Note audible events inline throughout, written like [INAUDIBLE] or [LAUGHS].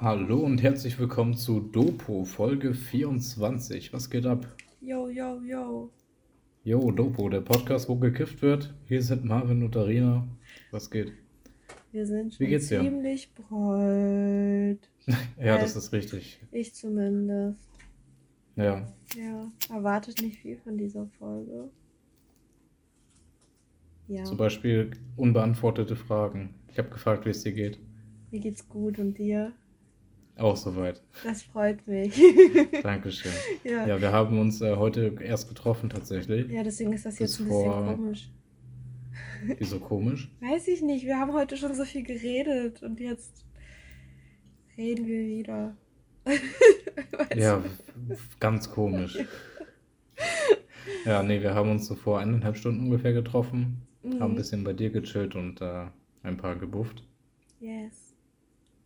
Hallo und herzlich willkommen zu Dopo, Folge 24. Was geht ab? Yo, yo, yo. Yo, Dopo, der Podcast, wo gekifft wird. Hier sind Marvin und Arina. Was geht? Wir sind Wie schon geht's dir? ziemlich breit. [LAUGHS] Ja, Äh, das ist richtig. Ich zumindest. Ja, Ja, erwartet nicht viel von dieser Folge. Ja, zum Beispiel unbeantwortete Fragen. Ich habe gefragt, wie es dir geht. mir geht's gut und dir? Auch soweit. Das freut mich. [LAUGHS] Dankeschön. ja. ja. Ja, wir haben uns äh, heute erst getroffen tatsächlich. deswegen ist das jetzt Bis ein bisschen vor- komisch. Wieso komisch? [LAUGHS] Weiß ich nicht, wir haben heute schon so viel geredet und jetzt reden wir wieder. [LAUGHS] Ja, ganz komisch. Ja, nee, wir haben uns so vor eineinhalb Stunden ungefähr getroffen, haben ein Mhm. bisschen bei dir gechillt und äh, ein paar gebufft. Yes.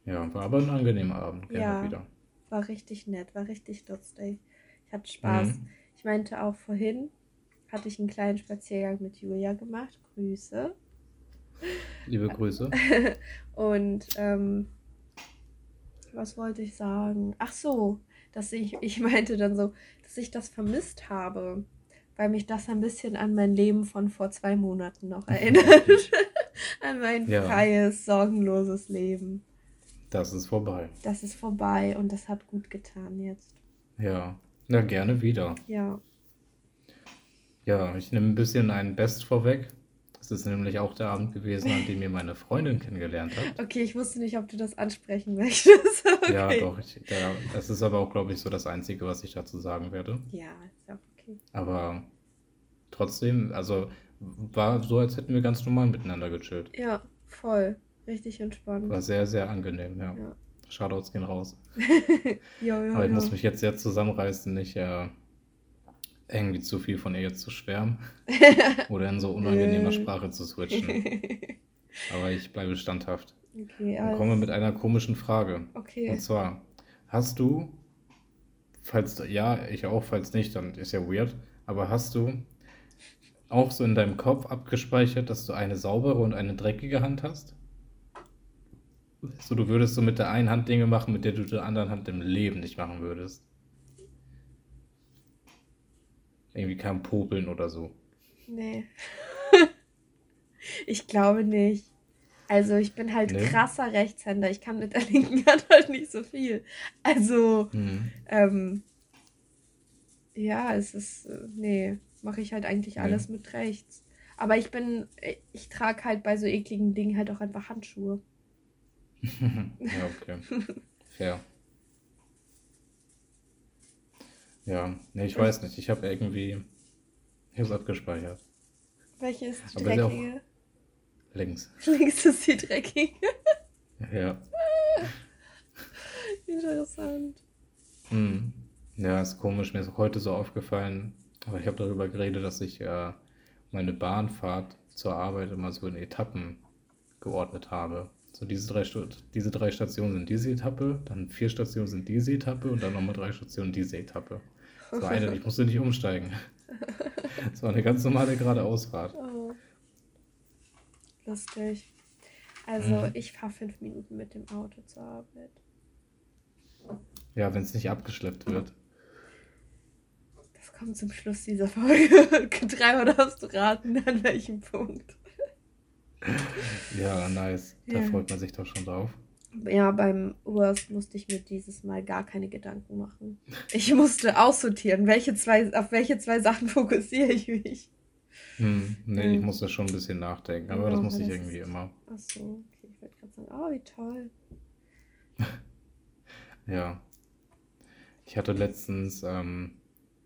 Ja, war aber ein angenehmer Abend, gerne Ja. wieder. War richtig nett, war richtig lustig. Ich hatte Spaß. Mhm. Ich meinte auch vorhin, hatte ich einen kleinen Spaziergang mit Julia gemacht. Grüße. Liebe Grüße. [LAUGHS] Und ähm, was wollte ich sagen? Ach so, dass ich, ich meinte dann so, dass ich das vermisst habe, weil mich das ein bisschen an mein Leben von vor zwei Monaten noch [LAUGHS] erinnert. [LAUGHS] an mein Ja. freies, sorgenloses Leben. Das ist vorbei. Das ist vorbei und das hat gut getan jetzt. Ja, na gerne wieder. Ja. Ja, ich nehme ein bisschen ein Best vorweg. Es ist nämlich auch der Abend gewesen, an dem ihr meine Freundin kennengelernt habt. Okay, ich wusste nicht, ob du das ansprechen [LAUGHS] möchtest. Okay. Ja, doch. Ich, der, das ist aber auch, glaube ich, so das Einzige, was ich dazu sagen werde. Ja, ist ja okay. Aber trotzdem, also war so, als hätten wir ganz normal miteinander gechillt. Ja, voll. Richtig entspannt. War sehr, sehr angenehm, ja. Ja. Shoutouts gehen raus. [LAUGHS] Jo, jo, Aber ich jo. muss mich jetzt sehr zusammenreißen, nicht äh, irgendwie zu viel von ihr jetzt zu schwärmen [LAUGHS] oder in so unangenehmer Äh. Sprache zu switchen. [LAUGHS] Aber ich bleibe standhaft. okay, Dann alles. kommen wir mit einer komischen Frage. Okay. Und zwar, hast du, falls ja, ich auch, falls nicht, dann ist ja weird, aber hast du auch so in deinem Kopf abgespeichert, dass du eine saubere und eine dreckige Hand hast? So, du würdest so mit der einen Hand Dinge machen, mit der du der anderen Hand im Leben nicht machen würdest. Irgendwie kein Popeln oder so. Nee. [LAUGHS] ich glaube nicht. Also ich bin halt Nee? krasser Rechtshänder. Ich kann mit der linken Hand halt nicht so viel. Also, Hm. ähm, ja, es ist, äh, nee, mache ich halt eigentlich Nee. alles mit rechts. Aber ich bin, ich, ich trage halt bei so ekligen Dingen halt auch einfach Handschuhe. [LAUGHS] Ja, okay. Fair. Ja, nee, ich weiß nicht. Ich habe irgendwie. Ich habe es abgespeichert. Welche ist die Aber auch- dreckige? Links. [LAUGHS] Links ist die dreckige. Ja. [LAUGHS] Interessant. Hm. Ja, ist komisch. Mir ist heute so aufgefallen, aber ich habe darüber geredet, dass ich äh, meine Bahnfahrt zur Arbeit immer so in Etappen geordnet habe. So diese drei, diese drei Stationen sind diese Etappe, dann vier Stationen sind diese Etappe und dann nochmal drei Stationen diese Etappe. Das [LAUGHS] war eine, ich musste nicht umsteigen. [LAUGHS] Das war eine ganz normale geradeausfahrt. Oh. Lustig. Also, Mhm. ich fahre fünf Minuten mit dem Auto zur Arbeit. Ja, wenn es nicht abgeschleppt wird. Das kommt zum Schluss dieser Folge. [LAUGHS] Dreimal darfst du raten, an welchem Punkt. Ja, nice. Da Ja. freut man sich doch schon drauf. Ja, beim Urs musste ich mir dieses Mal gar keine Gedanken machen. Ich musste aussortieren, welche zwei, auf welche zwei Sachen [LAUGHS] fokussiere ich mich. Hm, nee, ich Mhm. muss da schon ein bisschen nachdenken, aber Ja, das aber muss ich das irgendwie ist- immer. Achso, okay, ich wollte gerade sagen, oh, wie toll. [LAUGHS] Ja. Ich hatte letztens, ähm,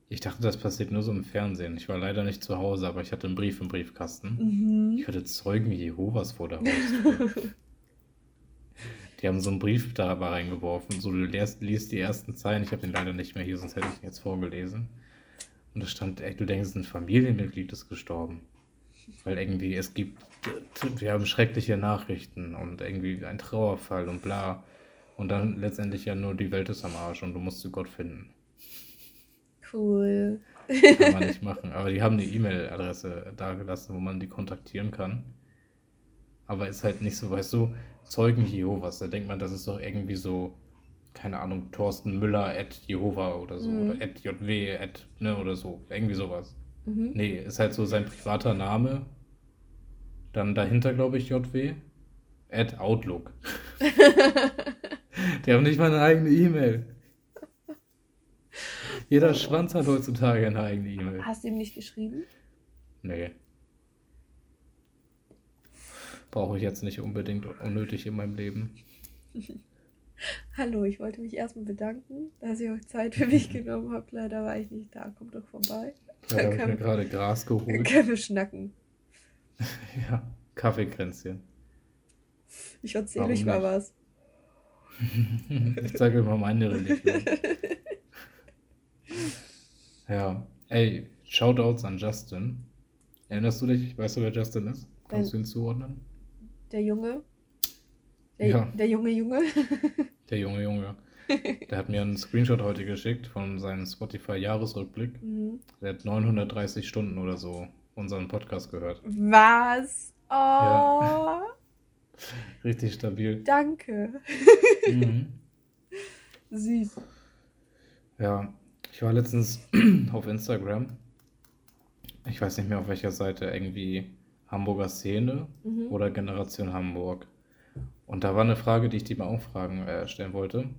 ich dachte, das passiert nur so im Fernsehen. Ich war leider nicht zu Hause, aber ich hatte einen Brief im Briefkasten. Mhm. Ich hatte Zeugen Jehovas vor der Haustür. [LAUGHS] Die haben so einen Brief da aber reingeworfen. So, du liest, liest die ersten Zeilen. Ich habe den leider nicht mehr hier, sonst hätte ich ihn jetzt vorgelesen. Und da stand, ey, du denkst, ein Familienmitglied ist gestorben. Weil irgendwie, es gibt, wir haben schreckliche Nachrichten und irgendwie ein Trauerfall und bla. Und dann letztendlich ja nur die Welt ist am Arsch und du musst zu Gott finden. Cool. Kann man nicht machen. Aber die haben eine E-Mail-Adresse da gelassen, wo man die kontaktieren kann. Aber ist halt nicht so, weißt du, Zeugen Jehovas, da denkt man, das ist doch irgendwie so keine Ahnung, Thorsten Müller at Jehova oder so, Mhm. oder at JW, at, ne, oder so, irgendwie sowas. Mhm. Nee, ist halt so sein privater Name. Dann dahinter, glaube ich, JW. At Outlook. [LAUGHS] Die haben nicht mal eine eigene E-Mail. Jeder Schwanz hat heutzutage eine eigene E-Mail. Hast du ihm nicht geschrieben? Nee. Brauche ich jetzt nicht unbedingt unnötig in meinem Leben. [LAUGHS] Hallo, ich wollte mich erstmal bedanken, dass ihr euch Zeit für mich [LAUGHS] genommen habt. Leider war ich nicht da. Kommt doch vorbei. Ja, da habe ich Kann- mir gerade Gras geholt. können wir schnacken. [LAUGHS] Ja, Kaffeekränzchen. Ich erzähle euch mal was. Ich zeige euch mal meine Religion. Ja, ey, Shoutouts an Justin. Erinnerst du dich? Weißt du, wer Justin ist? Kannst du ihn zuordnen? Der Junge. Der, Ja. der junge Junge. [LAUGHS] Der junge Junge. Der hat mir einen Screenshot heute geschickt von seinem Spotify-Jahresrückblick. Mhm. Der hat 930 Stunden oder so unseren Podcast gehört. Was? Oh, Ja. [LAUGHS] Richtig stabil. danke. Mhm. Süß. Ja, ich war letztens [CLEARS THROAT] auf Instagram. Ich weiß nicht mehr auf welcher Seite, irgendwie Hamburger Szene Mhm. oder Generation Hamburg. Und da war eine Frage, die ich dir mal auch fragen, äh, stellen wollte.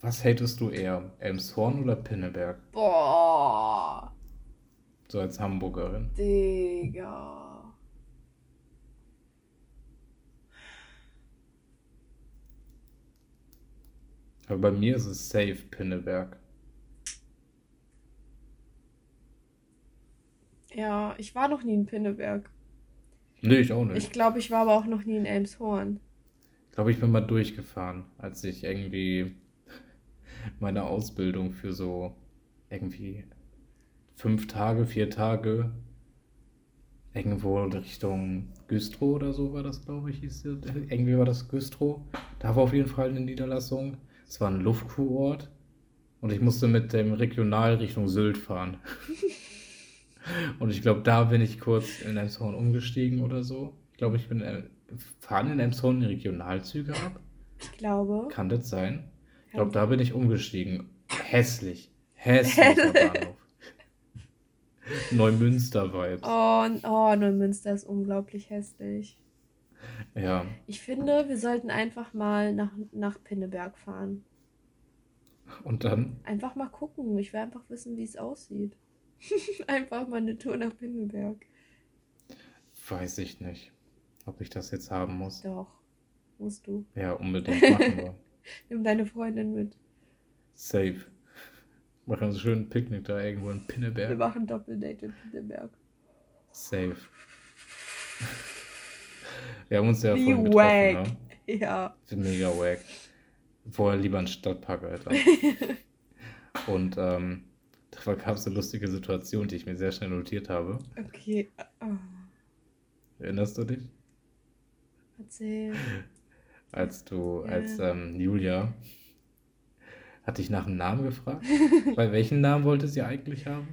Was hatest du eher, Elmshorn oder Pinneberg? Boah, So als Hamburgerin. Digga. Aber bei mir ist es safe Pinneberg. Ja, ich war noch nie in Pinneberg. Nee, ich auch nicht. Ich glaube, ich war aber auch noch nie in Elmshorn. Ich glaube, ich bin mal durchgefahren, als ich irgendwie [LAUGHS] meine Ausbildung für so irgendwie fünf Tage, vier Tage irgendwo Richtung Güstrow oder so war das, glaube ich, hieß es. Irgendwie war das Güstrow. Da war auf jeden Fall eine Niederlassung. Es war ein Luftkurort und ich musste mit dem Regional Richtung Sylt fahren. [LAUGHS] Und ich glaube, da bin ich kurz in Elmshorn umgestiegen oder so. Ich glaube, ich bin äh, fahren in Elmshorn Regionalzüge ab. Ich glaube. Kann das sein? Ich glaube, da bin ich umgestiegen. Hässlich. Hässlicher Bahnhof. Neumünster-Vibes. Oh, oh, Neumünster ist unglaublich hässlich. Ja, Ich finde, wir sollten einfach mal nach, nach Pinneberg fahren. und dann, Einfach mal gucken. Ich will einfach wissen, wie es aussieht. [LAUGHS] einfach mal eine Tour nach Pinneberg. weiß ich nicht, ob ich das jetzt haben muss. Doch, musst du. Ja, unbedingt [LAUGHS] machen wir. Nimm deine Freundin mit. Safe. Machen so schön ein Picknick da irgendwo in Wir Pinneberg. machen Doppeldate in Pinneberg. Safe. Wir haben uns ja Wie vorhin getroffen, ne? Ja. Mega wack. Vorher lieber einen Stadtpark, Alter. [LAUGHS] Und ähm, da gab es eine lustige Situation, die ich mir sehr schnell notiert habe. Okay. Oh, Erinnerst du dich? erzähl. [LAUGHS] Als du, Ja. als ähm, Julia hat dich nach einem Namen gefragt? [LAUGHS] Bei welchen Namen wollte sie eigentlich haben?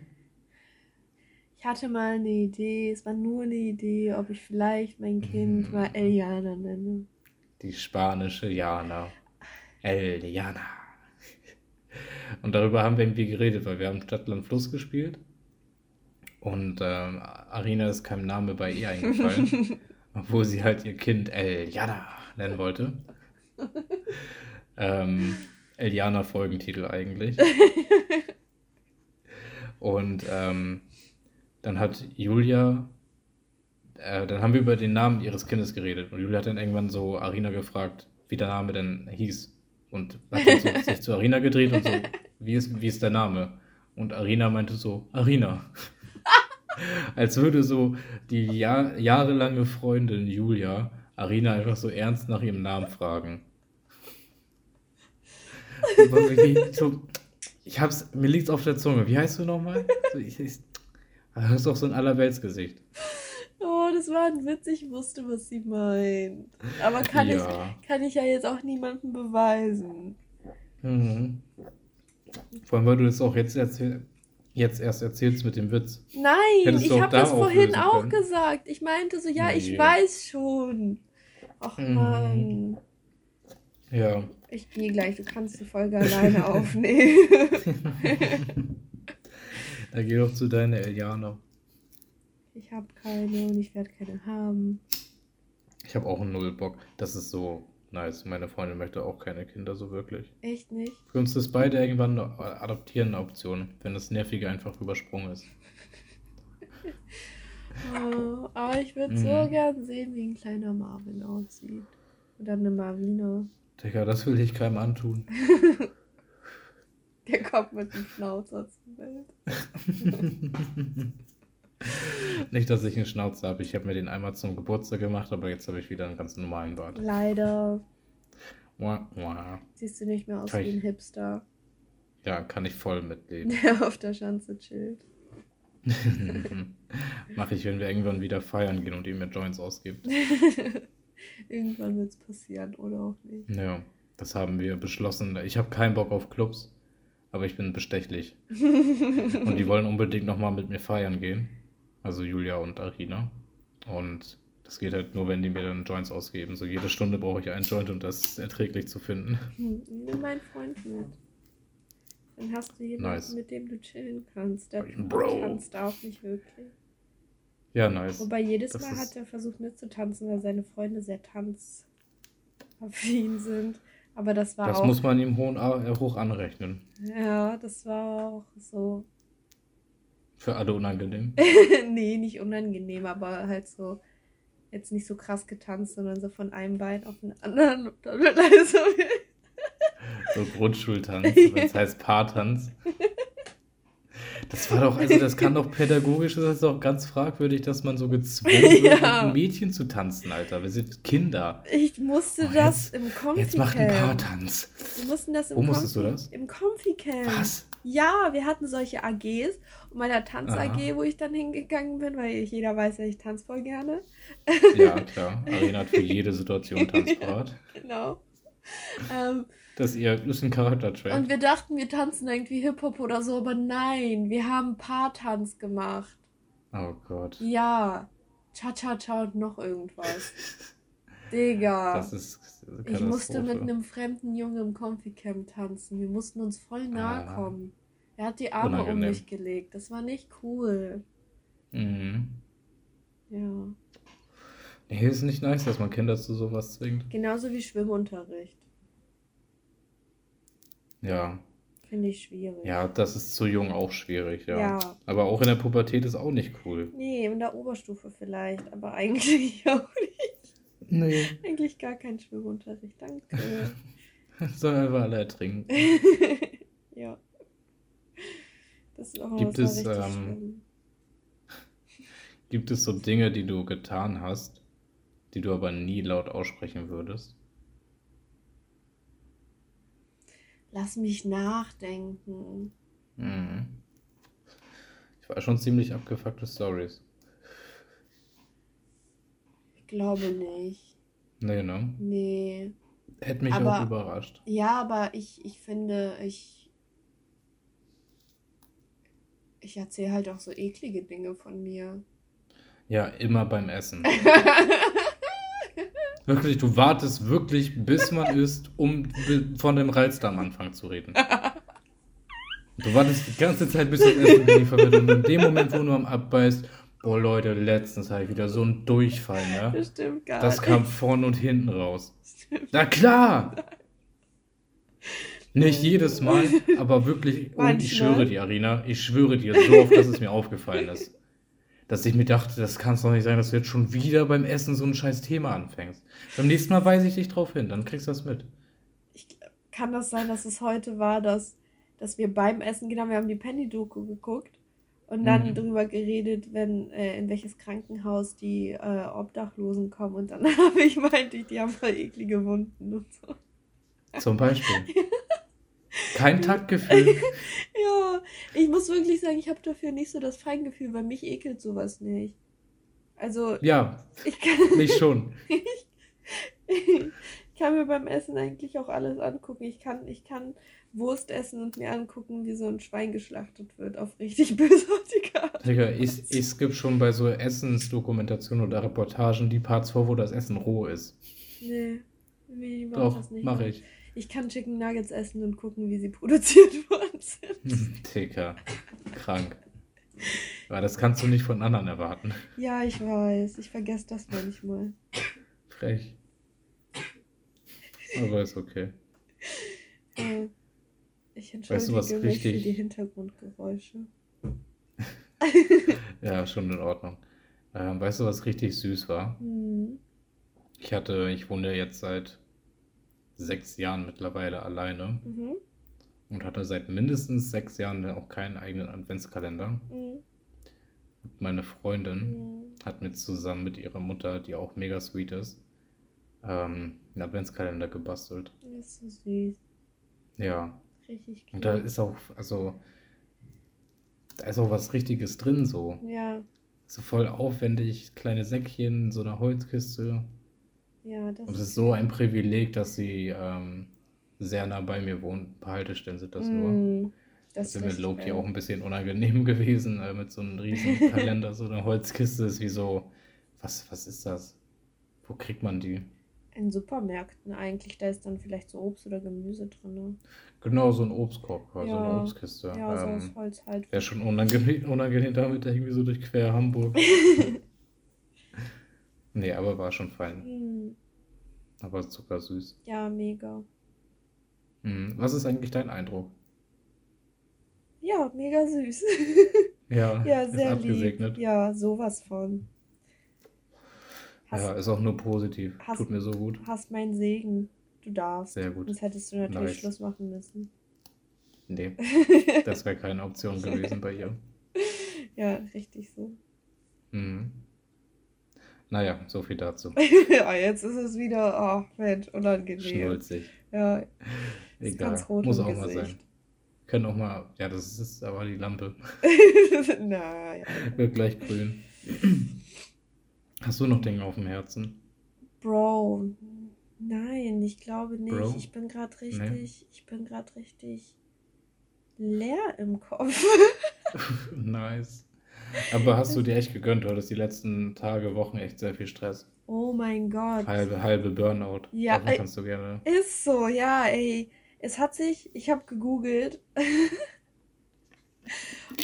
Ich hatte mal eine Idee, es war nur eine Idee, ob ich vielleicht mein Kind Mhm. mal Eliana nenne. Die spanische Jana. Eliana. Und darüber haben wir irgendwie geredet, weil wir haben Stadtland Fluss gespielt. Und ähm, Arina ist kein Name bei ihr eingefallen, [LAUGHS] obwohl sie halt ihr Kind Eliana nennen wollte. ähm, Eliana Folgentitel eigentlich. [LAUGHS] Und ähm, dann hat Julia, äh, dann haben wir über den Namen ihres Kindes geredet. Und Julia hat dann irgendwann so Arina gefragt, wie der Name denn hieß. Und hat dann so [LAUGHS] sich zu Arina gedreht und so, wie ist, wie ist der Name? Und Arina meinte so, Arina. [LAUGHS] Als würde so die Jahr, jahrelange Freundin Julia Arina einfach so ernst nach ihrem Namen fragen. So, ich hab's, mir liegt's auf der Zunge. Wie heißt du nochmal? So, ich, ich, das ist doch so ein Allerweltsgesicht. Oh, das war ein Witz, ich wusste, was sie meint. Aber kann, Ja. ich, kann ich ja jetzt auch niemandem beweisen. Mhm. Vor allem, weil du das auch jetzt, erzähl jetzt erst erzählst mit dem Witz. Nein, Hättest ich habe da das vorhin auch können. gesagt. Ich meinte so, ja, ich Nee. weiß schon. Ach Mhm. Mann. Ja. Ich gehe gleich, du kannst die Folge alleine [LAUGHS] aufnehmen. [LAUGHS] Da geh doch zu deiner Eliana. Ich habe keine und ich werde keine haben. Ich habe auch einen Nullbock. Das ist so nice. Meine Freundin möchte auch keine Kinder so wirklich. Echt nicht? Für uns ist beide irgendwann eine adoptieren eine Option, wenn das Nervige einfach übersprungen ist. [LAUGHS] Oh, aber ich würde Mhm. so gern sehen, wie ein kleiner Marvin aussieht. Oder eine Marvina. Digga, das will ich keinem antun. [LAUGHS] Der kommt mit dem Schnauzer zur Welt. [LAUGHS] [LAUGHS] Nicht, dass ich einen Schnauzer habe. Ich habe mir den einmal zum Geburtstag gemacht, aber jetzt habe ich wieder einen ganz normalen Bart. Leider Wah, wah. siehst du nicht mehr aus Kann wie ein ich- Hipster, Ja, kann ich voll mitleben. [LAUGHS] der auf der Schanze chillt. [LAUGHS] Mache ich, wenn wir irgendwann wieder feiern gehen und ihr mir Joints ausgibt. Irgendwann wird es passieren oder auch nicht. Ja, das haben wir beschlossen. Ich habe keinen Bock auf Clubs, aber ich bin bestechlich. Und die wollen unbedingt nochmal mit mir feiern gehen. Also Julia und Arina. Und das geht halt nur, wenn die mir dann Joints ausgeben. So jede Stunde brauche ich einen Joint, um das erträglich zu finden. Nimm meinen Freund mit. Dann hast du jemanden, Nice. mit dem du chillen kannst. Der Bro. tanzt auch nicht wirklich. Ja, nice. Wobei jedes Das Mal ist- hat er versucht mitzutanzen, weil seine Freunde sehr tanzaffin sind. Aber das war Das auch. muss man ihm äh, hoch anrechnen. Ja, das war auch so. Für alle unangenehm. [LAUGHS] nee, nicht unangenehm, aber halt so. Jetzt nicht so krass getanzt, sondern so von einem Bein auf den anderen. [LAUGHS] Alles so So Grundschultanz, [LAUGHS] es heißt Paartanz. Das war doch, also das kann doch pädagogisch, das ist doch ganz fragwürdig, dass man so gezwungen wird, Ja. mit Mädchen zu tanzen, Alter. Wir sind Kinder. Ich musste Oh, das jetzt- im Comfy Jetzt macht ein. Paartanz. Wir mussten das im Wo musstest du das? Im Comfy Camp. Was? Ja, wir hatten solche AGs und meiner Tanz Aha. AG, wo ich dann hingegangen bin, weil jeder weiß ja, ich tanze voll gerne. Ja, [LAUGHS] klar. Arena hat für jede Situation tanzparat. [LAUGHS] Genau. Ähm, Das ist, ihr, das ist ein Charaktertrack. und wir dachten, wir tanzen irgendwie Hip-Hop oder so, aber nein, wir haben Paartanz gemacht. Oh Gott. Ja. Cha-Cha-Cha und noch irgendwas. [LAUGHS] Digga. Das ist ich musste mit einem fremden Jungen im Comfy Camp tanzen. Wir mussten uns voll nahe Ah. kommen. Er hat die Arme um Unangenehm. mich gelegt. Das war nicht cool. Mhm. Ja. Nee, ist nicht nice, dass man Kinder zu sowas zwingt. Genauso wie Schwimmunterricht. Ja. Finde ich schwierig. Ja, das ist zu jung auch schwierig, ja. Ja. Aber auch in der Pubertät ist auch nicht cool. Nee, in der Oberstufe vielleicht, aber eigentlich [LAUGHS] auch nicht. Nee. Eigentlich gar kein Schwimmunterricht, danke. [LAUGHS] Sollen einfach alle ertrinken. [LAUGHS] auch Gibt es, ähm. [LAUGHS] Gibt es so Dinge, die du getan hast, die du aber nie laut aussprechen würdest? Lass mich nachdenken. Mhm. Ich war schon ziemlich abgefuckte Stories. Ich glaube nicht. Nee, ne? Nee. Hätte mich Aber- auch überrascht. Ja, aber ich, ich finde, ich. Ich erzähle halt auch so eklige Dinge von mir. Ja, immer beim Essen. [LAUGHS] Wirklich, du wartest wirklich, bis man isst, um von dem Reizdarm am Anfang zu reden. Du wartest die ganze Zeit, bis das Essen geliefert wird. Und in dem Moment, wo du am Abbeißt, boah Leute, letztens hatte ich wieder so einen Durchfall, ne? Das stimmt gar Das nicht. kam vorne und hinten raus. Na klar! Nicht jedes Mal, aber [LAUGHS] wirklich, und ich schwöre dir, Arina, ich schwöre dir, so oft, dass es mir aufgefallen ist. Dass ich mir dachte, das kann es doch nicht sein, dass du jetzt schon wieder beim Essen so ein scheiß Thema anfängst. Beim nächsten Mal weise ich dich drauf hin, dann kriegst du das mit. Ich, kann das sein, dass es heute war, dass, dass wir beim Essen, genau, wir haben die Penny-Doku geguckt und dann Mhm. drüber geredet, wenn, äh, in welches Krankenhaus die äh, Obdachlosen kommen und dann [LAUGHS] habe ich meinte ich, die haben voll eklige Wunden und so. Zum Beispiel. [LAUGHS] Kein Taktgefühl. [LAUGHS] Ja, ich muss wirklich sagen, ich habe dafür nicht so das Feingefühl, weil mich ekelt sowas nicht. Also, Ja, ich kann, [LAUGHS] mich schon. ich kann mir beim Essen eigentlich auch alles angucken. Ich kann, ich kann Wurst essen und mir angucken, wie so ein Schwein geschlachtet wird, auf richtig [LAUGHS] bösartige Art. Digga, ich, ich skippe schon bei so Essensdokumentationen oder Reportagen die Parts vor, wo das Essen roh ist. Nee. Wie macht Doch, das nicht mach ich. Ich kann Chicken Nuggets essen und gucken, wie sie [LAUGHS] produziert worden sind. [LAUGHS] Dicker. Krank. Aber das kannst du nicht von anderen erwarten. Ja, ich weiß. Ich vergesse das manchmal. Frech. Aber ist okay. Äh, ich Weißt du, was entschuldige mich für richtig- die Hintergrundgeräusche. [LAUGHS] Ja, schon in Ordnung. Ähm, weißt du, was richtig süß war? Hm. Ich hatte, ich wohne jetzt seit sechs Jahren mittlerweile alleine Mhm. und hatte seit mindestens sechs Jahren auch keinen eigenen Adventskalender. Mhm. Und meine Freundin Mhm. hat mir zusammen mit ihrer Mutter, die auch mega sweet ist, ähm, einen Adventskalender gebastelt. Das ist so süß. Ja, Richtig und da ist auch, also, da ist auch was Richtiges drin, so. Ja, So voll aufwendig, kleine Säckchen, so einer Holzkiste. Ja, das Und es ist so ein Privileg, dass sie ähm, sehr nah bei mir wohnt. Ein paar Haltestellen sind das nur. Mm, Das Das ist richtig Loki auch ein bisschen unangenehm [LAUGHS] gewesen, äh, mit so einem riesen Kalender, [LAUGHS] so eine Holzkiste ist wie so, was, was ist das? Wo kriegt man die? In Supermärkten eigentlich, da ist dann vielleicht so Obst oder Gemüse drin. Genau, so ein Obstkorb, quasi, so eine Ja. Obstkiste. Ja, so ähm, aus Holz halt. Wäre schon unangenehm, [LAUGHS] unangenehm damit, irgendwie so durch quer Hamburg. Nee, aber war schon fein. Hm, Aber zuckersüß. Ja, mega. Mhm. Was ist eigentlich dein Eindruck? Ja, mega süß. [LAUGHS] Ja, Ja, ist sehr abgesegnet. lieb. Ja, sowas von. Hast, Ja, ist auch nur positiv. hast- Tut mir so gut. hast meinen Segen. Du darfst. Sehr gut. Sonst hättest du natürlich Nice. Schluss machen müssen. Nee, [LAUGHS] das wäre keine Option gewesen bei ihr. ja, richtig so. Mhm. Naja, so viel dazu. ja, [LAUGHS] jetzt ist es wieder, ach Mensch, unangenehm. Schnulzig. Ja, Egal. ganz rot Muss auch mal Gesicht. sein. Können auch mal. Ja, das ist aber die Lampe. [LAUGHS] Na, ja. Wird gleich grün. Hast du noch Dinge auf dem Herzen? Bro, nein, ich glaube nicht. Bro? Ich bin gerade Nee. richtig, ich bin gerade richtig leer im Kopf. [LAUGHS] nice. Aber hast du dir echt gegönnt? Du hattest die letzten Tage, Wochen echt sehr viel Stress. Oh mein Gott. Halbe, halbe Burnout. Ja, Davon kannst du gerne. Ist so, ja, ey. Es hat sich, ich habe gegoogelt. [LAUGHS]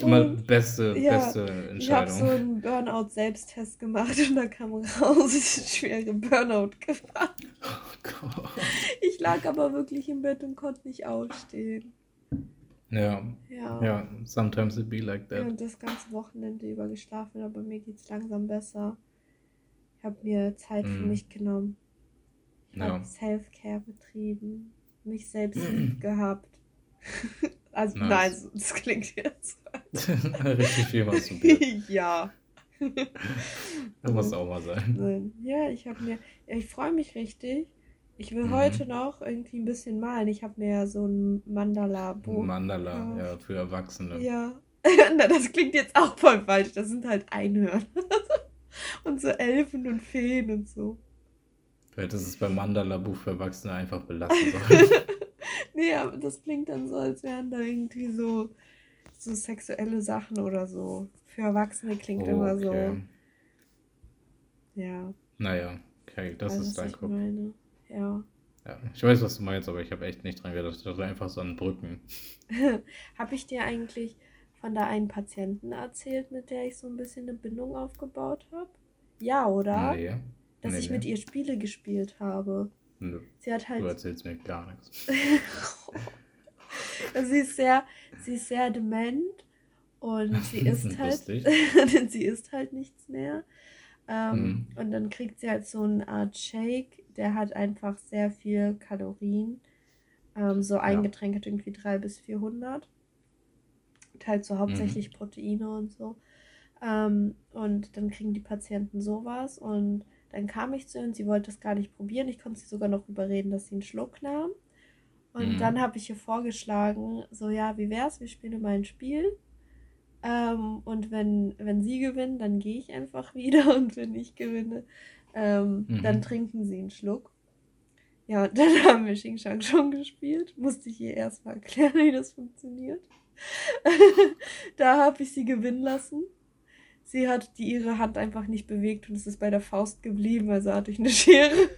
Immer Und beste, ja, beste ich habe so Entscheidung. einen Burnout-Selbsttest gemacht und da kam raus, [LAUGHS] ich bin schwere Burnout-Gefahr. Oh Gott. Ich lag aber wirklich im Bett und konnte nicht aufstehen. Ja, Ja. ja, sometimes it be like Ja, that. und das ganze Wochenende über geschlafen, aber mir geht's langsam besser. Ich habe mir Zeit für Mhm. mich genommen. Ich Ja. habe Self-Care betrieben, mich selbst [CLEARS THROAT] gehabt. [LAUGHS] also, Nice. nein, das klingt jetzt. [LAUGHS] Richtig viel masturbiert. [LAUGHS] ja. Das muss auch mal sein. Ja, ich habe mir, ich freue mich richtig. Ich will Mhm. heute noch irgendwie ein bisschen malen. Ich habe mir ja so ein Mandala-Buch. Mandala, Ja. ja, für Erwachsene. Ja. [LAUGHS] Na, das klingt jetzt auch voll falsch. Das sind halt Einhörner. [LAUGHS] und so Elfen und Feen und so. Vielleicht ist es beim Mandala-Buch für Erwachsene einfach belassen [LAUGHS] sollen. nee, aber das klingt dann so, als wären da irgendwie so, so sexuelle Sachen oder so. Für Erwachsene klingt immer so. Ja, Naja, okay, das weißt, ist dein Kopf. meine. Ja. Ja, ich weiß, was du meinst, aber ich habe echt nicht dran gedacht. Ich dachte einfach so an Brücken. [LAUGHS] Habe ich dir eigentlich von der einen Patienten erzählt, mit der ich so ein bisschen eine Bindung aufgebaut habe? Ja, oder? Nee. Dass nee, ich nee. mit ihr Spiele gespielt habe. Nö, Sie hat du halt. erzählst mir gar nichts. [LAUGHS] Sie ist sehr, sie ist sehr dement und sie [LAUGHS] isst halt, sie isst halt nichts mehr. Ähm, Mhm. Und dann kriegt sie halt so eine Art Shake, der hat einfach sehr viel Kalorien. Ähm, so ein Ja. Getränk hat irgendwie 300 bis 400. Und halt so hauptsächlich Mhm. Proteine und so. Ähm, und dann kriegen die Patienten sowas und dann kam ich zu ihr und sie wollte das gar nicht probieren. Ich konnte sie sogar noch überreden, dass sie einen Schluck nahm. Und Mhm. dann habe ich ihr vorgeschlagen, so ja, wie wär's, wir spielen mal ein Spiel. Ähm, und wenn, wenn sie gewinnen, dann gehe ich einfach [LAUGHS] wieder. Und wenn ich gewinne, ähm, Mhm. dann trinken sie einen Schluck. Ja, [LAUGHS] und dann haben wir Xing Shang schon gespielt. Musste ich ihr erstmal erklären, wie das funktioniert. [LAUGHS] da habe ich sie gewinnen lassen. Sie hat die ihre Hand einfach nicht bewegt und es ist bei der Faust geblieben, also hatte ich eine Schere. [LAUGHS]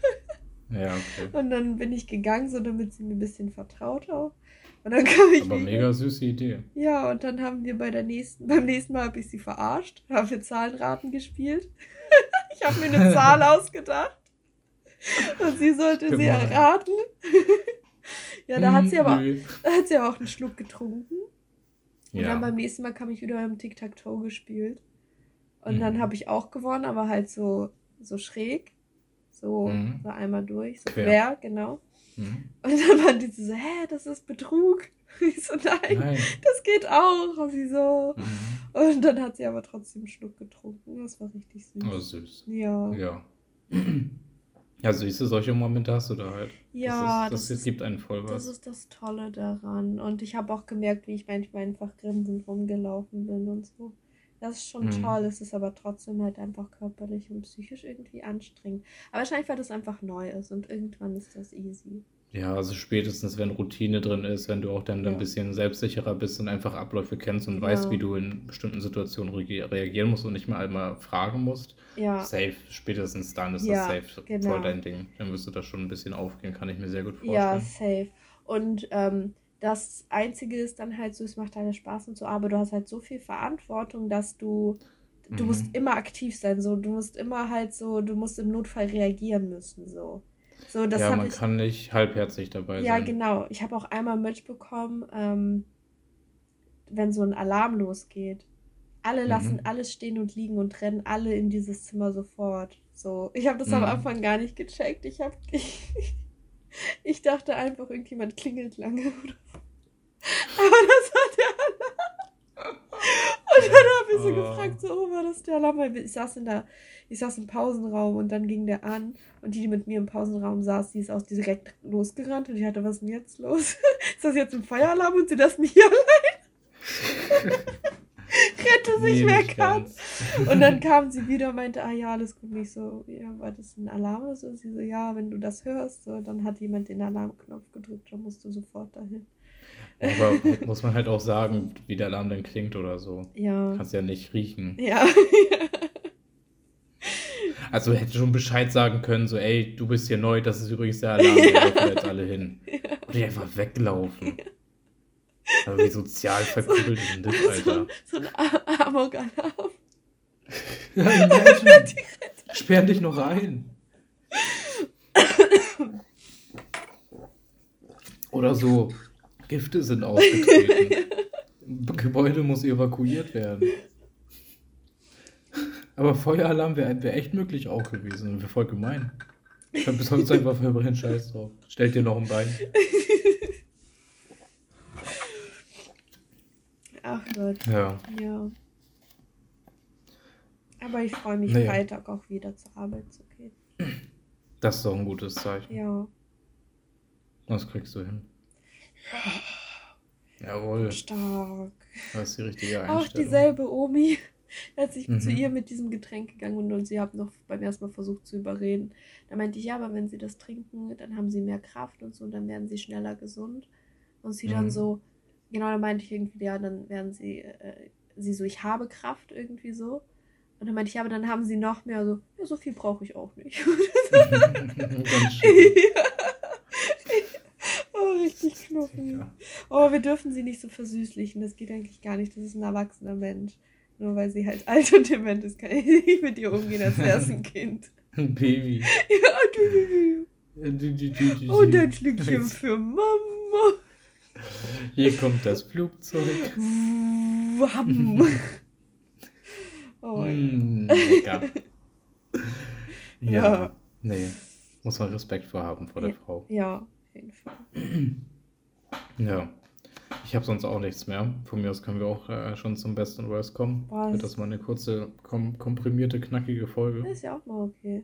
Ja, okay. Und dann bin ich gegangen, so damit sie mir ein bisschen vertraut auch. Und dann kam ich Aber mega süße Idee. Ja, und dann haben wir bei der nächsten, beim nächsten Mal habe ich sie verarscht, haben wir Zahlenraten gespielt. [LAUGHS] ich habe mir eine Zahl ausgedacht. Und sie sollte sie Gemein. erraten. [LAUGHS] ja, da hat sie aber Nö. [LAUGHS] da hat sie auch einen Schluck getrunken. Und Ja. dann beim nächsten Mal kam ich wieder im Tic-Tac-Toe gespielt. Und Mhm. dann habe ich auch gewonnen, aber halt so, so schräg. So, Mhm. so einmal durch, so Quer. quer, genau. Hm? Und dann waren die so, hä, das ist Betrug. Ich so, nein, Nein. das geht auch. Und sie so. Mhm. Und dann hat sie aber trotzdem einen Schluck getrunken. Das war richtig süß. Oh, süß. Ja. Ja. Ja, süße solche Momente hast du da halt. Ja, das, ist, das, das gibt einen voll Das was. ist das Tolle daran. Und ich habe auch gemerkt, wie ich manchmal einfach grinsend rumgelaufen bin und so. Das ist schon Mhm. toll. Es ist aber trotzdem halt einfach körperlich und psychisch irgendwie anstrengend. Aber wahrscheinlich, weil das einfach neu ist und irgendwann ist das easy. Ja, also spätestens, wenn Routine drin ist, wenn du auch dann Ja. ein bisschen selbstsicherer bist und einfach Abläufe kennst und weißt, Ja. wie du in bestimmten Situationen re- reagieren musst und nicht mal einmal fragen musst. Ja, Safe, spätestens dann ist Ja, das safe genau. voll dein Ding. Dann wirst du das schon ein bisschen aufgehen, kann ich mir sehr gut ja, vorstellen. safe. Und ähm, das Einzige ist dann halt so, es macht halt Spaß und so, aber du hast halt so viel Verantwortung, dass du, du Mhm. musst immer aktiv sein, so, du musst immer halt so, du musst im Notfall reagieren müssen, so. So, das ja, man ich. kann nicht halbherzig dabei Ja, sein. genau. Ich habe auch einmal mitbekommen, ähm, wenn so ein Alarm losgeht. Alle Mhm. lassen alles stehen und liegen und rennen alle in dieses Zimmer sofort. So, ich habe das am Mhm. Anfang gar nicht gecheckt. Ich habe [LAUGHS] ich, ich dachte einfach, irgendjemand klingelt lange oder so. Aber das war der Alarm. Und dann habe ich so Oh. gefragt, so, oh, war das der Alarm? Weil Ich saß in der, ich saß im Pausenraum und dann ging der an und die, die mit mir im Pausenraum saß, die ist auch direkt losgerannt und ich hatte, was ist denn jetzt los? [LAUGHS] ist das jetzt ein Feueralarm und sie lassen mich hier allein? [LAUGHS] Rette sich, Nee, wer kann. Und dann [LAUGHS] kam sie wieder und meinte, ah ja, alles gut. Und ich so, ja, war das ein Alarm oder so? Und sie so, ja, wenn du das hörst, so, dann hat jemand den Alarmknopf gedrückt, dann musst du sofort dahin. Aber muss man halt auch sagen, wie der Alarm dann klingt oder so. Ja. Kannst ja nicht riechen. Ja. [LAUGHS] Also hätte schon Bescheid sagen können, so, ey, du bist hier neu, das ist übrigens der Alarm, [LAUGHS] wir laufen jetzt alle hin. Und die einfach weglaufen. Aber wie sozial verkübelt ist denn das, [LAUGHS] so, Alter? so ein A- Amok-Alarm. Ja. Sperren dich noch ein. Oder so, Gifte sind ausgetreten. [LAUGHS] Gebäude muss evakuiert werden. Aber Feueralarm wäre wär echt möglich auch gewesen. Wäre voll gemein. Ich hab bis heute einfach verbrennen Scheiß drauf. Stellt dir noch ein Bein. Ach Gott, Ja. ja. Aber ich freue mich, Naja. Freitag auch wieder zur Arbeit zu gehen. Das ist doch ein gutes Zeichen. Ja, Das kriegst du hin. Jawohl. stark. Das ist die richtige Auch Einstellung. dieselbe Omi, [LAUGHS] als ich Mhm. zu ihr mit diesem Getränk gegangen bin und sie hat noch beim ersten Mal versucht zu überreden. Da meinte ich, ja, aber wenn sie das trinken, dann haben sie mehr Kraft und so, und dann werden sie schneller gesund. Und sie dann Mhm. so, genau, dann meinte ich irgendwie, ja, dann werden sie, äh, sie so, ich habe Kraft irgendwie so. Und dann meinte ich, ja, aber dann haben sie noch mehr so, ja, so viel brauche ich auch nicht. [LAUGHS] [LAUGHS] Oh, richtig [LAUGHS] knuffig. Oh, wir dürfen sie nicht so versüßlichen. Das geht eigentlich gar nicht. Das ist ein erwachsener Mensch. Nur weil sie halt [LAUGHS] alt und dement ist, kann ich nicht mit ihr umgehen, als wäre es ein Kind. Ein Baby. [LAUGHS] Ja, du, du, Du, du. Und ein Schlückchen für Mama. Hier kommt das Flugzeug. Wham. Oh, Mm, lecker. Ja. Ja. Nee. Muss man Respekt vor haben vor der Ja. Frau. ja, jeden Fall. Ja. Ich habe sonst auch nichts mehr. Von mir aus können wir auch äh, schon zum Best und Worst kommen. Boah, Wird das- mal eine kurze, kom komprimierte, knackige Folge. Ist ja auch mal okay.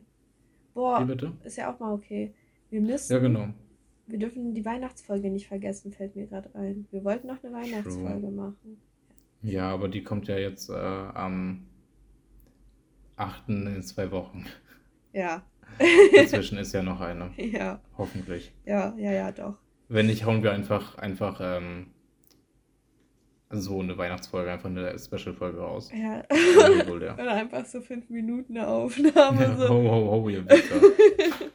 Boah, ist ja auch mal okay. Wir müssen. Ja, genau. Wir dürfen die Weihnachtsfolge nicht vergessen, fällt mir gerade ein. Wir wollten noch eine Weihnachtsfolge machen. Ja, aber die kommt ja jetzt äh, am 8. in zwei Wochen. Ja. [LAUGHS] Dazwischen ist ja noch eine. Ja, Hoffentlich. ja, ja, ja, doch. Wenn nicht, hauen wir einfach, einfach ähm, so eine Weihnachtsfolge, einfach eine Special-Folge raus. Ja. Ja, wohl, ja. [LAUGHS] Oder einfach so fünf Minuten eine Aufnahme. Ja, So. ho, ho, ho, ihr Wichser. [LAUGHS]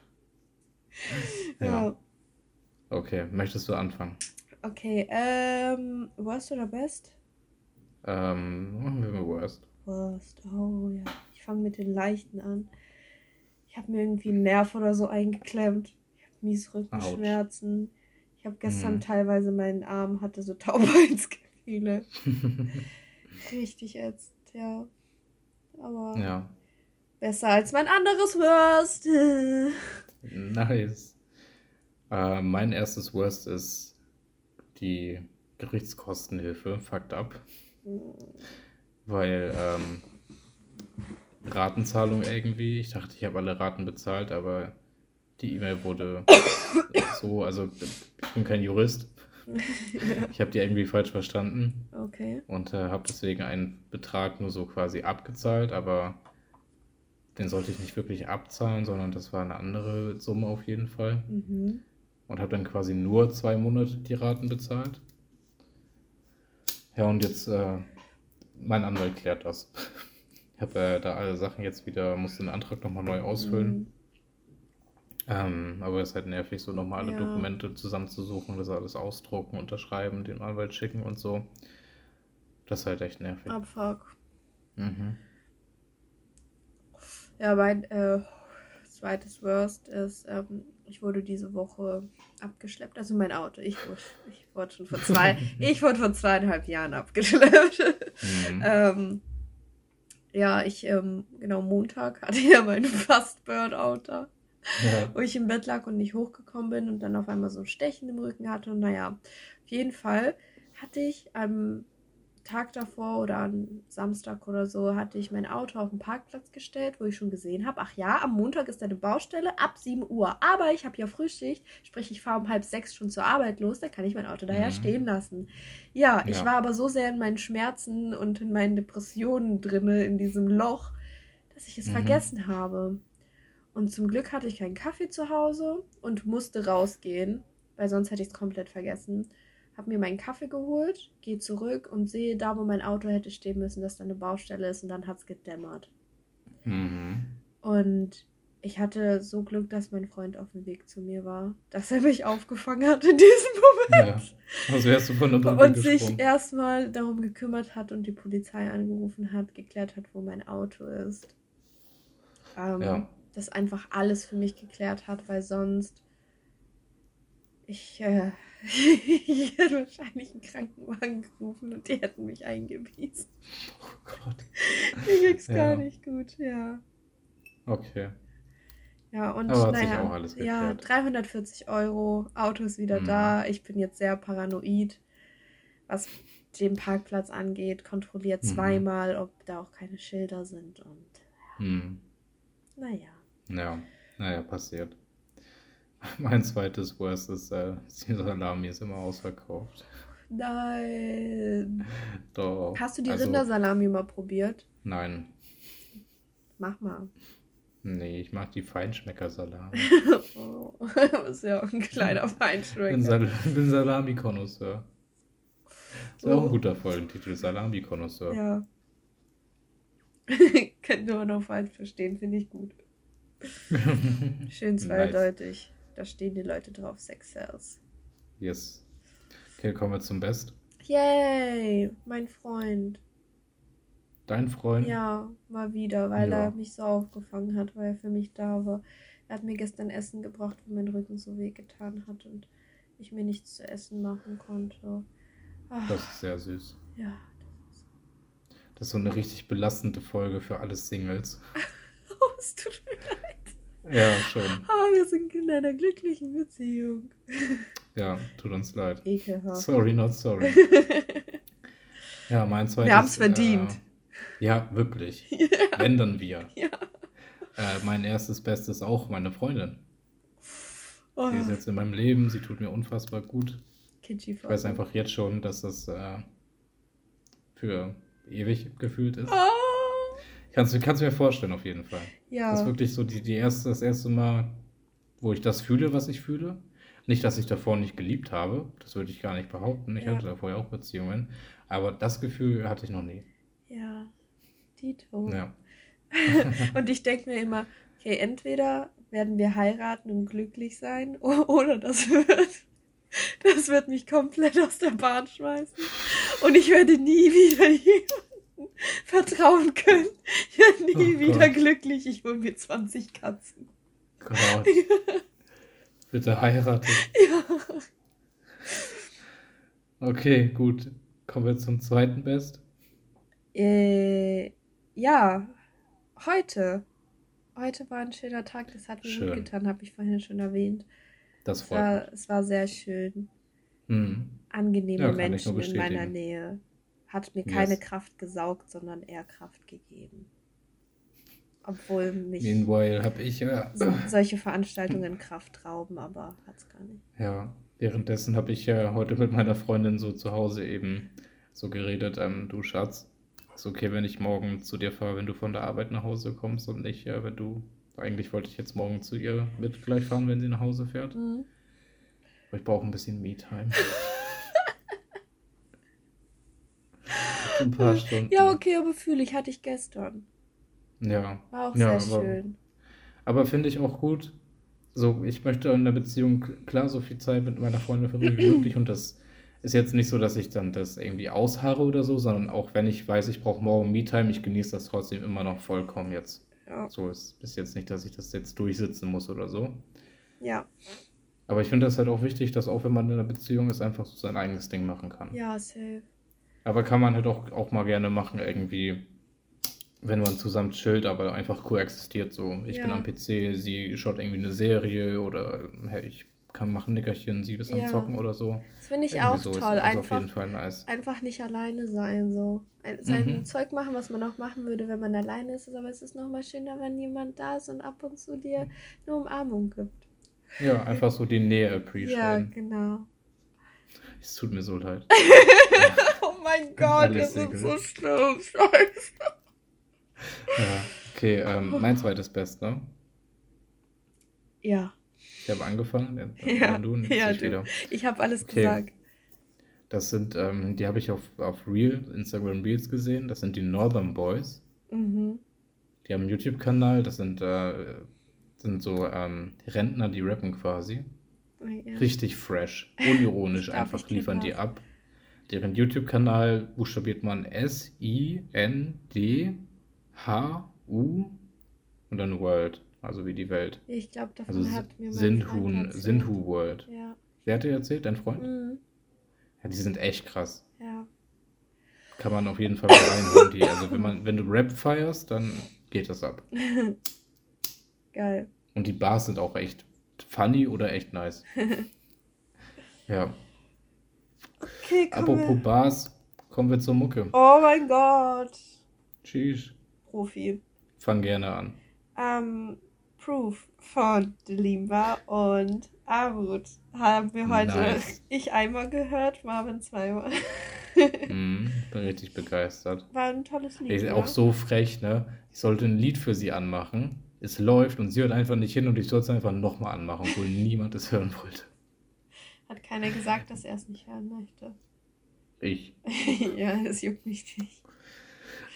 Ja. Okay, möchtest du anfangen? Okay, ähm, Worst oder Best? Ähm, machen wir mal Worst. Worst, oh ja. Ich fange mit den leichten an. Ich habe mir irgendwie einen Nerv oder so eingeklemmt. Ich habe mies Rückenschmerzen. Ich habe gestern Mhm. teilweise meinen Arm, hatte so Taubheitsgefühle. [LAUGHS] Richtig ätzend, ja. Aber Ja, besser als mein anderes Worst. [LAUGHS] nice. Äh, mein erstes Worst ist die Gerichtskostenhilfe, fucked up. Weil ähm, Ratenzahlung irgendwie, ich dachte, ich habe alle Raten bezahlt, aber die E-Mail wurde [COUGHS] so, also ich bin kein Jurist, [LAUGHS] ich habe die irgendwie falsch verstanden Okay. und äh, habe deswegen einen Betrag nur so quasi abgezahlt, aber den sollte ich nicht wirklich abzahlen, sondern das war eine andere Summe auf jeden Fall Mhm. und habe dann quasi nur zwei Monate die Raten bezahlt. Ja, und jetzt, äh, mein Anwalt klärt das. Ich habe äh, da alle Sachen jetzt wieder, musste den Antrag nochmal neu ausfüllen. Mhm. Ähm, aber es ist halt nervig, so nochmal alle Ja. Dokumente zusammenzusuchen, das alles ausdrucken, unterschreiben, dem Anwalt schicken und so. Das ist halt echt nervig. Abfuck. Mhm. Ja, mein äh, zweites Worst ist, ähm, ich wurde diese Woche abgeschleppt. Also mein Auto. Ich wurde, ich wurde schon vor zwei, [LAUGHS] ich wurde vor zweieinhalb Jahren abgeschleppt. Mhm. [LAUGHS] ähm, ja, ich, ähm, genau, Montag [LAUGHS] hatte ich ja meinen fast Burnout da, Ja. wo ich im Bett lag und nicht hochgekommen bin und dann auf einmal so ein Stechen im Rücken hatte. Und naja, auf jeden Fall hatte ich am Tag davor oder am Samstag oder so, hatte ich mein Auto auf den Parkplatz gestellt, wo ich schon gesehen habe, ach ja, am Montag ist eine Baustelle ab 7 Uhr. Aber ich habe ja Frühschicht, sprich, ich fahre um halb sechs schon zur Arbeit los, dann kann ich mein Auto daher Mhm. stehen lassen. Ja, ich Ja. war aber so sehr in meinen Schmerzen und in meinen Depressionen drinne, in diesem Loch, dass ich es Mhm. vergessen habe. Und zum Glück hatte ich keinen Kaffee zu Hause und musste rausgehen, weil sonst hätte ich es komplett vergessen. Hab mir meinen Kaffee geholt, gehe zurück und sehe da, wo mein Auto hätte stehen müssen, dass da eine Baustelle ist und dann hat es gedämmert. Mhm. Und ich hatte so Glück, dass mein Freund auf dem Weg zu mir war, dass er mich aufgefangen hat in diesem [LAUGHS] Moment. Ja. Also wärst du von der Brücke Und sich erstmal darum gekümmert hat und die Polizei angerufen hat, geklärt hat, wo mein Auto ist. Ähm, Ja. Das einfach alles für mich geklärt hat, weil sonst ich, äh, ich hätte wahrscheinlich einen Krankenwagen gerufen und die hätten mich eingewiesen. Oh Gott. Mir ging's Ja. gar nicht gut, ja. Okay. Ja, und Aber hat sich naja, auch alles ja, geklärt. 340 Euro, Auto ist wieder Mhm. da. Ich bin jetzt sehr paranoid, was den Parkplatz angeht. Kontrolliert Mhm. zweimal, ob da auch keine Schilder sind. Und Hm. naja. Ja, naja, passiert. [LAUGHS] Mein zweites Worst ist, äh, [LAUGHS] die Salami ist immer ausverkauft. Nein. Doch. Hast du die also, Rindersalami mal probiert? Nein. Mach mal. Nee, ich mag die Feinschmecker-Salami. [LAUGHS] oh, ist ja auch ein kleiner Ich bin, Feinschmecker. Sal bin Salami-Konnoisseur. Ist auch Oh. ein guter Folgentitel, Salami-Konnoisseur. Ja. Könnte man auch falsch verstehen, finde ich gut. Schön Nice. Da stehen die Leute drauf, Sex Sales. Yes. Okay, kommen wir zum Best. Yay, mein Freund. Dein Freund? Ja, mal wieder, weil Ja. er mich so aufgefangen hat, weil er für mich da war. Er hat mir gestern Essen gebracht, wo mein Rücken so weh getan hat und ich mir nichts zu essen machen konnte. Ach, Das ist sehr süß. ja. Das ist so eine richtig belastende Folge für alle Singles. [LAUGHS] Oh, es tut mir leid. Ja, schon. Aber [LAUGHS] wir sind in einer glücklichen Beziehung. Ja, tut uns leid. Ekelhaft. Sorry, not sorry. [LAUGHS] Ja, mein zweites. Wir haben's verdient. Äh, ja, wirklich. [LAUGHS] Wenn dann wir. Ja. Äh, mein erstes Bestes auch meine Freundin. Oh, Sie ist jetzt in meinem Leben, sie tut mir unfassbar gut. Kitschy Ich weiß einfach jetzt schon, dass das äh, für ewig gefühlt ist. Oh, Kannst du kannst mir vorstellen, auf jeden Fall. ja. Das ist wirklich so die, die erste, das erste Mal, wo ich das fühle, was ich fühle. Nicht, dass ich davor nicht geliebt habe, das würde ich gar nicht behaupten. Ich Ja. hatte davor ja auch Beziehungen. Aber das Gefühl hatte ich noch nie. Ja. Dito. Ja. [LAUGHS] Und ich denke mir immer, okay, entweder werden wir heiraten und glücklich sein oder das wird, das wird mich komplett aus der Bahn schmeißen und ich werde nie wieder jemanden [LAUGHS] vertrauen können. Ich werde nie Oh wieder Gott. glücklich. Ich hole mir 20 Katzen. Gott. [LAUGHS] Bitte heiraten. Ja. Okay, gut. Kommen wir zum zweiten Best. Äh, ja, heute. Heute war ein schöner Tag, das hat mir gut Schön. getan, habe ich vorhin schon erwähnt. Das Es freut war, mich. es war sehr schön. Hm. Angenehme Ja, Menschen in meiner. Nähe. Hat mir keine Yes. Kraft gesaugt, sondern eher Kraft gegeben. Obwohl mich Meanwhile habe ich äh, so, solche Veranstaltungen Kraft rauben, aber hat's gar nicht. Ja, währenddessen habe ich ja heute mit meiner Freundin so zu Hause eben so geredet, ähm, du Schatz, ist okay, wenn ich morgen zu dir fahre, wenn du von der Arbeit nach Hause kommst und nicht, äh, wenn du, eigentlich wollte ich jetzt morgen zu ihr mit gleich fahren, wenn sie nach Hause fährt, Mhm. aber ich brauche ein bisschen Me-Time. [LAUGHS] Ein paar Stunden. Ja, okay, aber fühle ich, hatte ich gestern. Ja, War auch Ja, sehr aber- schön. aber finde ich auch gut. So, ich möchte in der Beziehung klar so viel Zeit mit meiner Freundin verbringen wie [CLEARS THROAT] möglich und das ist jetzt nicht so, dass ich dann das irgendwie ausharre oder so, sondern auch wenn ich weiß, ich brauche morgen Me-Time, ich genieße das trotzdem immer noch vollkommen jetzt. Ja. So ist ist jetzt nicht, dass ich das jetzt durchsitzen muss oder so. Ja, Aber ich finde das halt auch wichtig, dass auch wenn man in einer Beziehung ist, einfach so sein eigenes Ding machen kann. ja, safe. Aber kann man halt auch, auch mal gerne machen, irgendwie, wenn man zusammen chillt, aber einfach koexistiert so. Ich bin Ja. am PC, sie schaut irgendwie eine Serie oder hey, ich kann machen Nickerchen, sie ist am Ja. Zocken oder so. Das finde ich Irgendwie auch so toll. Einfach, jeden Fall nice. einfach nicht alleine sein, so. Ein, sein Mhm. Zeug machen, was man auch machen würde, wenn man alleine ist. Aber es ist nochmal schöner, wenn jemand da ist und ab und zu dir eine Umarmung gibt. Ja, einfach so die Nähe Ja, appreciaten. genau. Es tut mir so leid. [LAUGHS] Oh mein Gott, das ist so schlimm. Scheiße. Ja, okay, ähm, mein zweites Best, ne? Ja, Ich habe angefangen, Ja, [LAUGHS] du ja, ich du. ich habe alles Okay. gesagt. Das sind, ähm, die habe ich auf, auf Reel, Instagram Reels gesehen. Das sind die Northern Boys. Mhm. Die haben einen YouTube-Kanal, das sind, äh, sind so ähm, Rentner, die rappen quasi. Oh, ja. Richtig fresh, unironisch einfach liefern die ab. Deren YouTube-Kanal buchstabiert man S-I-N-D-H-U und dann World, also wie die Welt. Ich glaube, davon Also hat mir Freund Sindhu, World. Ja. Wer hat dir erzählt, dein Freund? Mhm. Ja, die sind echt krass. Ja. Kann man auf jeden Fall mal reinhören. [LAUGHS] Die, also wenn man, wenn du Rap feierst, dann geht das ab. [LAUGHS] Geil. Und die Bars sind auch echt funny oder echt nice. [LAUGHS] Ja. Okay, komm. Apropos Bars, kommen wir zur Mucke. Oh mein Gott. Tschüss. Profi. Fang gerne an. Ähm, Proof von Delimba und Armut haben wir heute Nice. ich einmal gehört, Marvin zweimal. Mhm, [LAUGHS] bin richtig begeistert. War ein tolles Lied. Ey, oder? auch so frech, ne? Ich sollte ein Lied für sie anmachen. Es läuft und sie hört einfach nicht hin und ich soll es einfach nochmal anmachen, obwohl niemand es hören wollte. Hat keiner gesagt, dass er es nicht hören möchte. Ich. [LAUGHS] ja, es juckt mich nicht.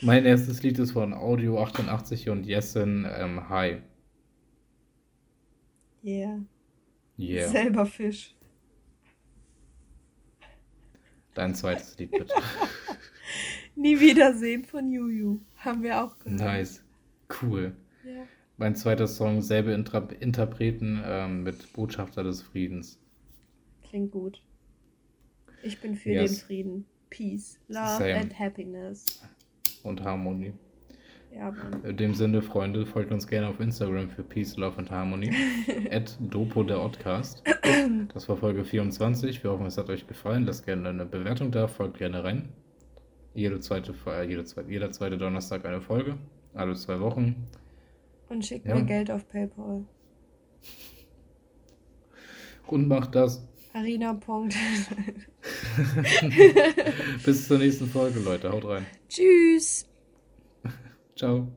Mein erstes Lied ist von Audio 88 und Jessen ähm, Hi. Yeah. Yeah. Selber Fisch. Dein zweites Lied bitte. [LAUGHS] Nie wiedersehen von Juju. Haben wir auch gehört. Nice. Cool. Ja. Mein zweiter Song, selbe Intra Interpreten ähm, mit Botschafter des Friedens. Klingt gut. Ich bin für Yes. den Frieden. Peace, Love Same. and Happiness. Und Harmonie. Ja. In dem Sinne, Freunde, folgt uns gerne auf Instagram für Peace, Love und Harmony. [LAUGHS] At Dopo der Oddcast. Das war Folge 24. Wir hoffen, es hat euch gefallen. Lasst gerne eine Bewertung da, folgt gerne rein. Jede zweite, äh, jede zweite, jeder zweite Donnerstag eine Folge. Alle zwei Wochen. Und schickt Ja. mir Geld auf PayPal. Und macht das. Punkt. [LAUGHS] Bis zur nächsten Folge, Leute. Haut rein. Tschüss. Ciao.